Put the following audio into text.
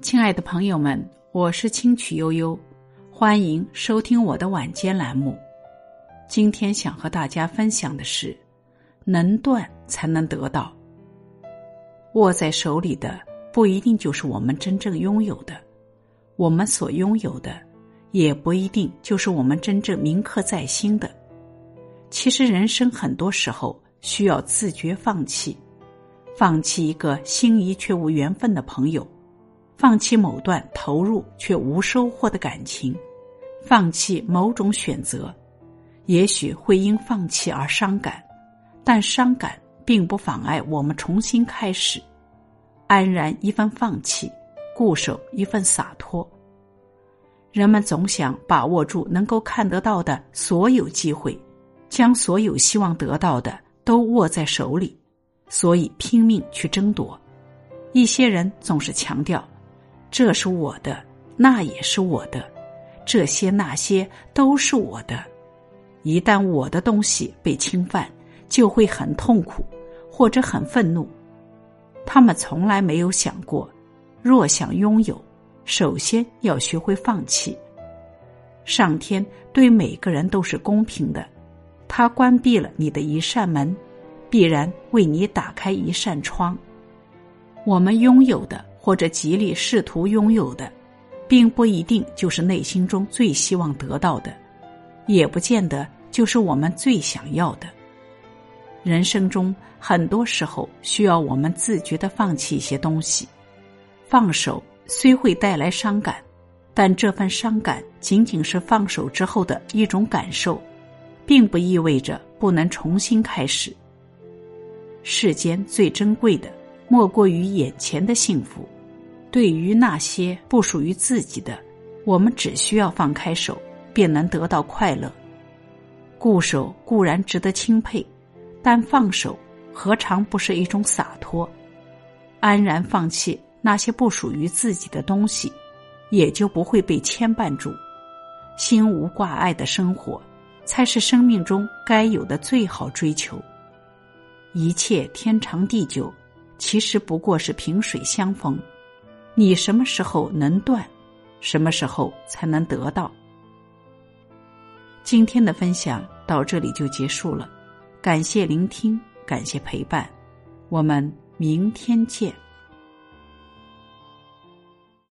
亲爱的朋友们，我是清曲悠悠，欢迎收听我的晚间栏目。今天想和大家分享的是：能断才能得到。握在手里的不一定就是我们真正拥有的，我们所拥有的也不一定就是我们真正铭刻在心的。其实，人生很多时候需要自觉放弃，放弃一个心仪却无缘分的朋友。放弃某段投入却无收获的感情，放弃某种选择，也许会因放弃而伤感，但伤感并不妨碍我们重新开始。安然一份放弃，固守一份洒脱。人们总想把握住能够看得到的所有机会，将所有希望得到的都握在手里，所以拼命去争夺。一些人总是强调。这是我的，那也是我的，这些那些都是我的。一旦我的东西被侵犯，就会很痛苦，或者很愤怒。他们从来没有想过，若想拥有，首先要学会放弃。上天对每个人都是公平的，他关闭了你的一扇门，必然为你打开一扇窗。我们拥有的。或者极力试图拥有的，并不一定就是内心中最希望得到的，也不见得就是我们最想要的。人生中很多时候需要我们自觉的放弃一些东西，放手虽会带来伤感，但这份伤感仅仅是放手之后的一种感受，并不意味着不能重新开始。世间最珍贵的。莫过于眼前的幸福。对于那些不属于自己的，我们只需要放开手，便能得到快乐。固守固然值得钦佩，但放手何尝不是一种洒脱？安然放弃那些不属于自己的东西，也就不会被牵绊住。心无挂碍的生活，才是生命中该有的最好追求。一切天长地久。其实不过是萍水相逢，你什么时候能断，什么时候才能得到。今天的分享到这里就结束了，感谢聆听，感谢陪伴，我们明天见。